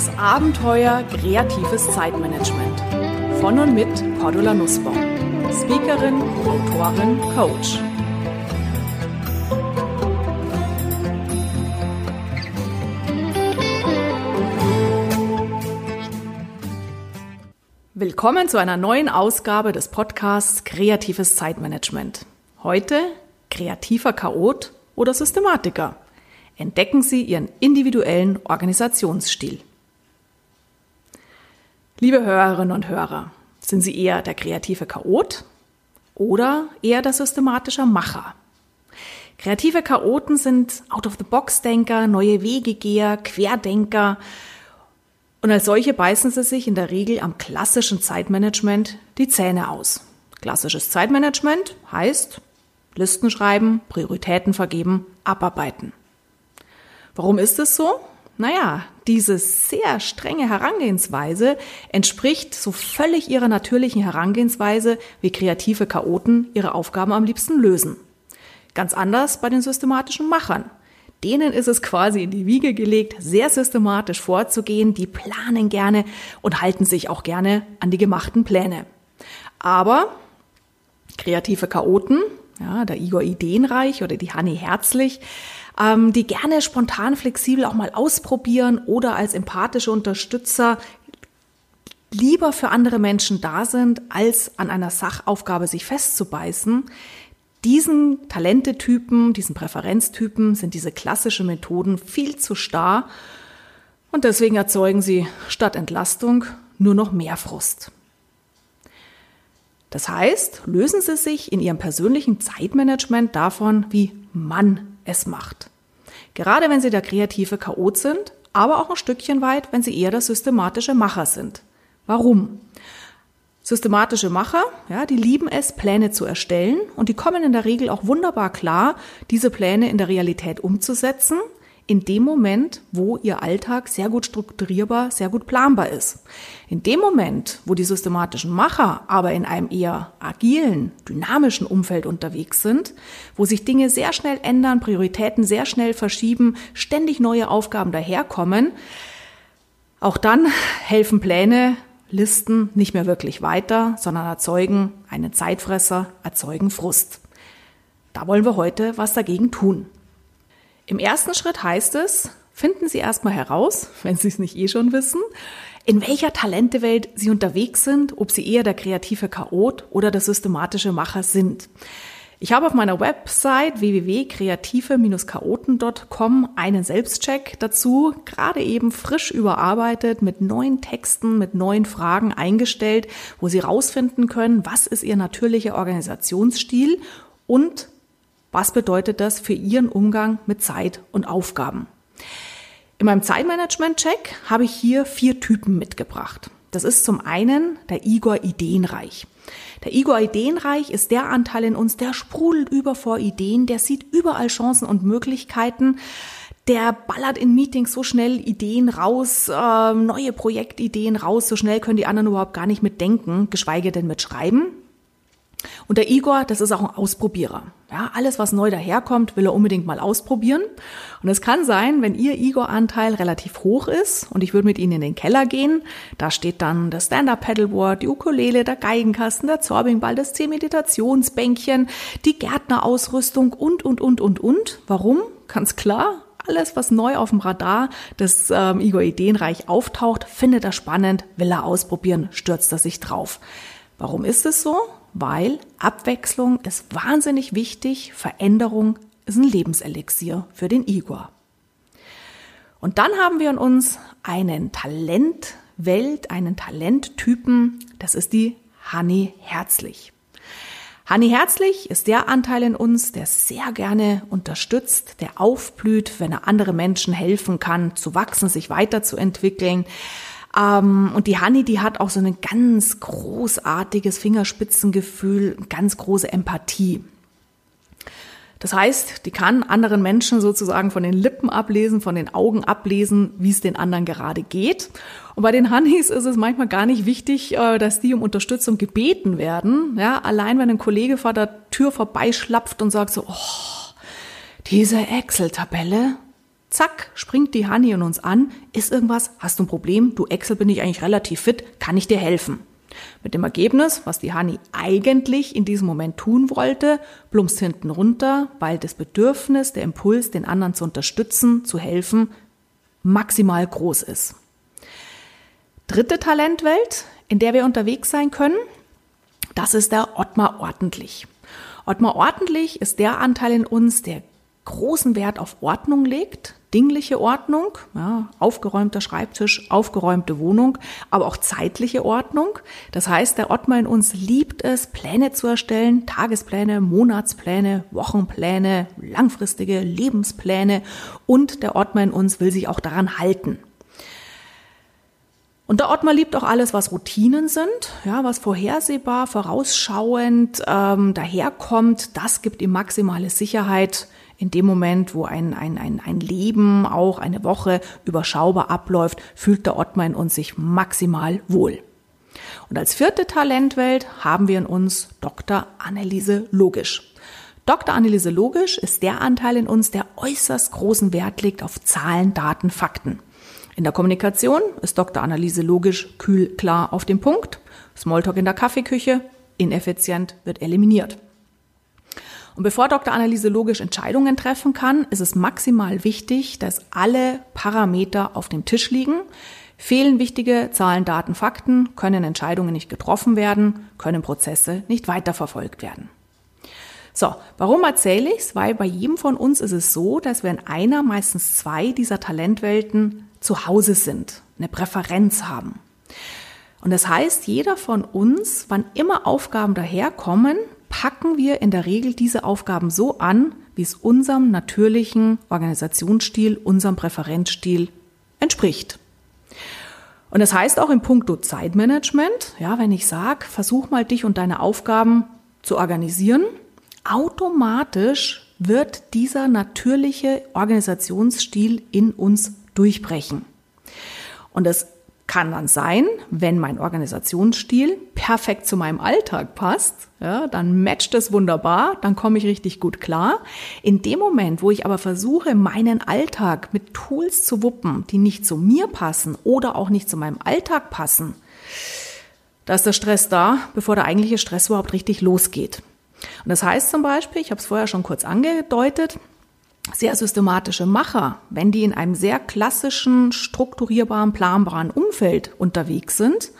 Das Abenteuer kreatives Zeitmanagement. Von und mit Cordula Nussbaum. Speakerin, Autorin, Coach. Willkommen zu einer neuen Ausgabe des Podcasts Kreatives Zeitmanagement. Heute kreativer Chaot oder Systematiker. Entdecken Sie Ihren individuellen Organisationsstil. Liebe Hörerinnen und Hörer, sind Sie eher der kreative Chaot oder eher der systematische Macher? Kreative Chaoten sind Out-of-the-Box-Denker, neue Wegegeher, Querdenker und als solche beißen sie sich in der Regel am klassischen Zeitmanagement die Zähne aus. Klassisches Zeitmanagement heißt Listen schreiben, Prioritäten vergeben, abarbeiten. Warum ist es so? Naja, diese sehr strenge Herangehensweise entspricht so völlig ihrer natürlichen Herangehensweise, wie kreative Chaoten ihre Aufgaben am liebsten lösen. Ganz anders bei den systematischen Machern. Denen ist es quasi in die Wiege gelegt, sehr systematisch vorzugehen, die planen gerne und halten sich auch gerne an die gemachten Pläne. Aber kreative Chaoten, ja, der Igor Ideenreich oder die Hanni Herzlich, ähm, die gerne spontan flexibel auch mal ausprobieren oder als empathische Unterstützer lieber für andere Menschen da sind, als an einer Sachaufgabe sich festzubeißen. Diesen Talentetypen, diesen Präferenztypen sind diese klassischen Methoden viel zu starr und deswegen erzeugen sie statt Entlastung nur noch mehr Frust. Das heißt, lösen Sie sich in Ihrem persönlichen Zeitmanagement davon, wie man es macht. Gerade wenn Sie der kreative Chaot sind, aber auch ein Stückchen weit, wenn Sie eher der systematische Macher sind. Warum? Systematische Macher, ja, die lieben es, Pläne zu erstellen und die kommen in der Regel auch wunderbar klar, diese Pläne in der Realität umzusetzen, in dem Moment, wo ihr Alltag sehr gut strukturierbar, sehr gut planbar ist. In dem Moment, wo die systematischen Macher aber in einem eher agilen, dynamischen Umfeld unterwegs sind, wo sich Dinge sehr schnell ändern, Prioritäten sehr schnell verschieben, ständig neue Aufgaben daherkommen, auch dann helfen Pläne, Listen nicht mehr wirklich weiter, sondern erzeugen einen Zeitfresser, erzeugen Frust. Da wollen wir heute was dagegen tun. Im ersten Schritt heißt es, finden Sie erstmal heraus, wenn Sie es nicht eh schon wissen, in welcher Talentewelt Sie unterwegs sind, ob Sie eher der kreative Chaot oder der systematische Macher sind. Ich habe auf meiner Website www.kreative-chaoten.com einen Selbstcheck dazu, gerade eben frisch überarbeitet, mit neuen Texten, mit neuen Fragen eingestellt, wo Sie rausfinden können, was ist Ihr natürlicher Organisationsstil und was bedeutet das für Ihren Umgang mit Zeit und Aufgaben? In meinem Zeitmanagement-Check habe ich hier vier Typen mitgebracht. Das ist zum einen der Igor Ideenreich. Der Igor Ideenreich ist der Anteil in uns, der sprudelt über vor Ideen, der sieht überall Chancen und Möglichkeiten, der ballert in Meetings so schnell Ideen raus, äh, neue Projektideen raus, so schnell können die anderen überhaupt gar nicht mitdenken, geschweige denn mitschreiben. Und der Igor, das ist auch ein Ausprobierer. Ja, alles, was neu daherkommt, will er unbedingt mal ausprobieren. Und es kann sein, wenn Ihr Igor-Anteil relativ hoch ist und ich würde mit Ihnen in den Keller gehen, da steht dann das Stand-Up-Paddleboard, die Ukulele, der Geigenkasten, der Zorbingball, das C-Meditationsbänkchen, die Gärtnerausrüstung und, und, und, und, und. Warum? Ganz klar, alles, was neu auf dem Radar des ähm, Igor Ideenreich auftaucht, findet er spannend, will er ausprobieren, stürzt er sich drauf. Warum ist es so? Weil Abwechslung ist wahnsinnig wichtig, Veränderung ist ein Lebenselixier für den Igor. Und dann haben wir in uns einen Talentwelt, einen Talenttypen, das ist die Hanni Herzlich. Hanni Herzlich ist der Anteil in uns, der sehr gerne unterstützt, der aufblüht, wenn er andere Menschen helfen kann, zu wachsen, sich weiterzuentwickeln, ähm, und die Hanni, die hat auch so ein ganz großartiges Fingerspitzengefühl, ganz große Empathie. Das heißt, die kann anderen Menschen sozusagen von den Lippen ablesen, von den Augen ablesen, wie es den anderen gerade geht. Und bei den Hannis ist es manchmal gar nicht wichtig, äh, dass die um Unterstützung gebeten werden. Ja, allein wenn ein Kollege vor der Tür vorbeischlapft und sagt so, oh, diese Excel-Tabelle, Zack, springt die Honey in uns an. Ist irgendwas? Hast du ein Problem? Du Excel bin ich eigentlich relativ fit. Kann ich dir helfen? Mit dem Ergebnis, was die Honey eigentlich in diesem Moment tun wollte, plumpst hinten runter, weil das Bedürfnis, der Impuls, den anderen zu unterstützen, zu helfen, maximal groß ist. Dritte Talentwelt, in der wir unterwegs sein können, das ist der Ottmar ordentlich. Ottmar ordentlich ist der Anteil in uns, der großen Wert auf Ordnung legt, dingliche Ordnung, ja, aufgeräumter Schreibtisch, aufgeräumte Wohnung, aber auch zeitliche Ordnung. Das heißt, der Ottmar in uns liebt es, Pläne zu erstellen, Tagespläne, Monatspläne, Wochenpläne, langfristige Lebenspläne und der Ottmar in uns will sich auch daran halten. Und der Ottmar liebt auch alles, was Routinen sind, ja, was vorhersehbar, vorausschauend ähm, daherkommt. Das gibt ihm maximale Sicherheit in dem Moment, wo ein, ein, ein, ein Leben, auch eine Woche überschaubar abläuft, fühlt der Ottmar in uns sich maximal wohl. Und als vierte Talentwelt haben wir in uns Dr. Anneliese Logisch. Dr. Anneliese Logisch ist der Anteil in uns, der äußerst großen Wert legt auf Zahlen, Daten, Fakten. In der Kommunikation ist Dr. Analyse logisch, kühl, klar auf den Punkt. Smalltalk in der Kaffeeküche, ineffizient, wird eliminiert. Und bevor Dr. Analyse logisch Entscheidungen treffen kann, ist es maximal wichtig, dass alle Parameter auf dem Tisch liegen. Fehlen wichtige Zahlen, Daten, Fakten, können Entscheidungen nicht getroffen werden, können Prozesse nicht weiterverfolgt werden. So, warum erzähle ich's? Weil bei jedem von uns ist es so, dass wir in einer, meistens zwei dieser Talentwelten zu Hause sind, eine Präferenz haben. Und das heißt, jeder von uns, wann immer Aufgaben daherkommen, packen wir in der Regel diese Aufgaben so an, wie es unserem natürlichen Organisationsstil, unserem Präferenzstil entspricht. Und das heißt auch im Punkto Zeitmanagement, ja, wenn ich sage, versuch mal dich und deine Aufgaben zu organisieren, automatisch wird dieser natürliche Organisationsstil in uns durchbrechen. Und das kann dann sein, wenn mein Organisationsstil perfekt zu meinem Alltag passt, ja, dann matcht es wunderbar, dann komme ich richtig gut klar. In dem Moment, wo ich aber versuche, meinen Alltag mit Tools zu wuppen, die nicht zu mir passen oder auch nicht zu meinem Alltag passen, da ist der Stress da, bevor der eigentliche Stress überhaupt richtig losgeht. Und das heißt zum Beispiel, ich habe es vorher schon kurz angedeutet, sehr systematische Macher, wenn die in einem sehr klassischen, strukturierbaren, planbaren Umfeld unterwegs sind,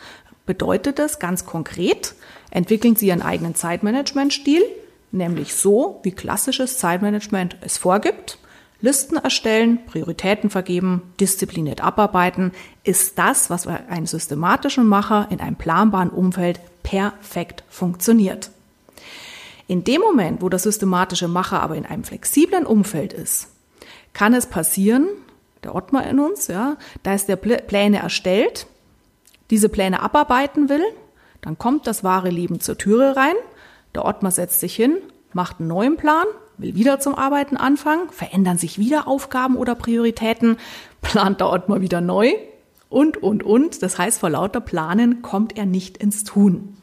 bedeutet das ganz konkret, entwickeln sie ihren eigenen Zeitmanagementstil, nämlich so, wie klassisches Zeitmanagement es vorgibt. Listen erstellen, Prioritäten vergeben, diszipliniert abarbeiten, ist das, was bei einem systematischen Macher in einem planbaren Umfeld perfekt funktioniert. In dem Moment, wo der systematische Macher aber in einem flexiblen Umfeld ist, kann es passieren, der Ottmar in uns, ja, da ist der Pläne erstellt, diese Pläne abarbeiten will, dann kommt das wahre Leben zur Türe rein, der Ottmar setzt sich hin, macht einen neuen Plan, will wieder zum Arbeiten anfangen, verändern sich wieder Aufgaben oder Prioritäten, plant der Ottmar wieder neu und, und, und. Das heißt, vor lauter Planen kommt er nicht ins Tun.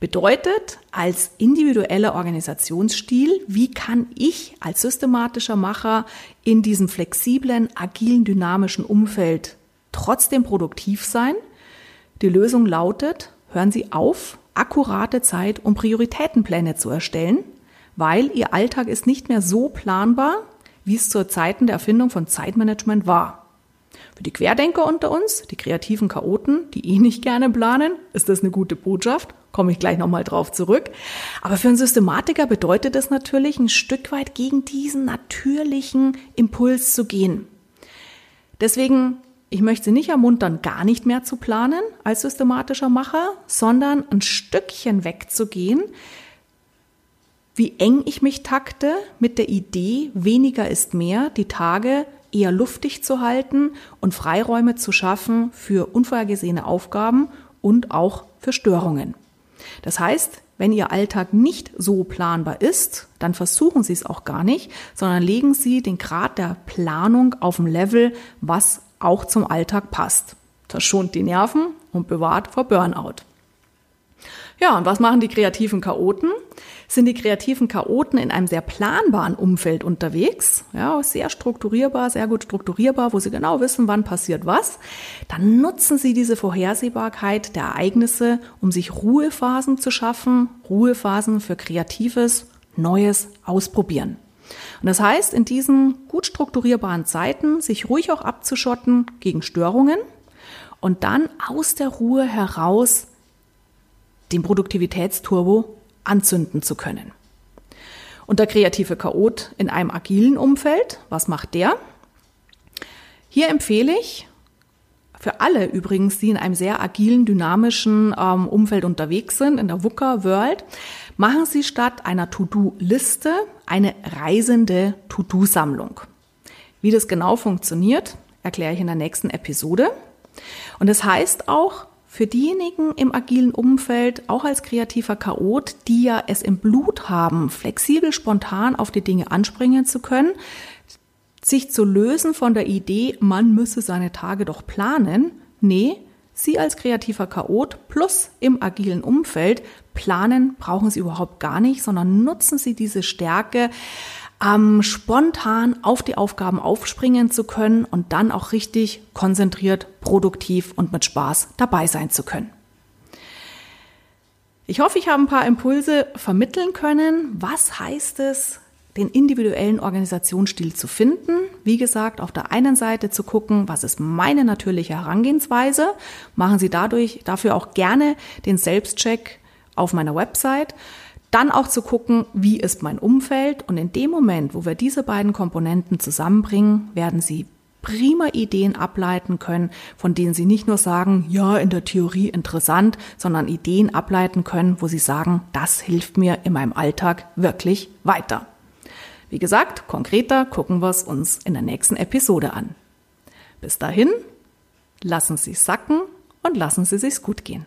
Bedeutet, als individueller Organisationsstil, wie kann ich als systematischer Macher in diesem flexiblen, agilen, dynamischen Umfeld trotzdem produktiv sein? Die Lösung lautet, hören Sie auf, akkurate Zeit, um Prioritätenpläne zu erstellen, weil Ihr Alltag ist nicht mehr so planbar, wie es zur Zeiten der Erfindung von Zeitmanagement war. Für die Querdenker unter uns, die kreativen Chaoten, die eh nicht gerne planen, ist das eine gute Botschaft. Komme ich gleich nochmal drauf zurück. Aber für einen Systematiker bedeutet es natürlich, ein Stück weit gegen diesen natürlichen Impuls zu gehen. Deswegen, ich möchte Sie nicht ermuntern, gar nicht mehr zu planen als systematischer Macher, sondern ein Stückchen wegzugehen, wie eng ich mich takte mit der Idee, weniger ist mehr, die Tage eher luftig zu halten und Freiräume zu schaffen für unvorhergesehene Aufgaben und auch für Störungen. Das heißt, wenn Ihr Alltag nicht so planbar ist, dann versuchen Sie es auch gar nicht, sondern legen Sie den Grad der Planung auf ein Level, was auch zum Alltag passt. Das schont die Nerven und bewahrt vor Burnout. Ja, und was machen die kreativen Chaoten? Sind die kreativen Chaoten in einem sehr planbaren Umfeld unterwegs, ja, sehr strukturierbar, sehr gut strukturierbar, wo sie genau wissen, wann passiert was, dann nutzen sie diese Vorhersehbarkeit der Ereignisse, um sich Ruhephasen zu schaffen, Ruhephasen für kreatives, neues Ausprobieren. Und das heißt, in diesen gut strukturierbaren Zeiten sich ruhig auch abzuschotten gegen Störungen und dann aus der Ruhe heraus den Produktivitätsturbo anzünden zu können. Und der kreative Chaot in einem agilen Umfeld, was macht der? Hier empfehle ich, für alle übrigens, die in einem sehr agilen, dynamischen ähm, Umfeld unterwegs sind, in der VUCA World, machen Sie statt einer To-Do-Liste eine reisende To-Do-Sammlung. Wie das genau funktioniert, erkläre ich in der nächsten Episode. Und das heißt auch, für diejenigen im agilen Umfeld, auch als kreativer Chaot, die ja es im Blut haben, flexibel, spontan auf die Dinge anspringen zu können, sich zu lösen von der Idee, man müsse seine Tage doch planen. Nee, Sie als kreativer Chaot plus im agilen Umfeld planen brauchen Sie überhaupt gar nicht, sondern nutzen Sie diese Stärke, ähm, spontan auf die Aufgaben aufspringen zu können und dann auch richtig konzentriert, produktiv und mit Spaß dabei sein zu können. Ich hoffe, ich habe ein paar Impulse vermitteln können. Was heißt es, den individuellen Organisationsstil zu finden? Wie gesagt, auf der einen Seite zu gucken, was ist meine natürliche Herangehensweise? Machen Sie dadurch, dafür auch gerne den Selbstcheck auf meiner Website. Dann auch zu gucken, wie ist mein Umfeld und in dem Moment, wo wir diese beiden Komponenten zusammenbringen, werden Sie prima Ideen ableiten können, von denen Sie nicht nur sagen, ja, in der Theorie interessant, sondern Ideen ableiten können, wo Sie sagen, das hilft mir in meinem Alltag wirklich weiter. Wie gesagt, konkreter gucken wir es uns in der nächsten Episode an. Bis dahin, lassen Sie sacken und lassen Sie sich's gut gehen.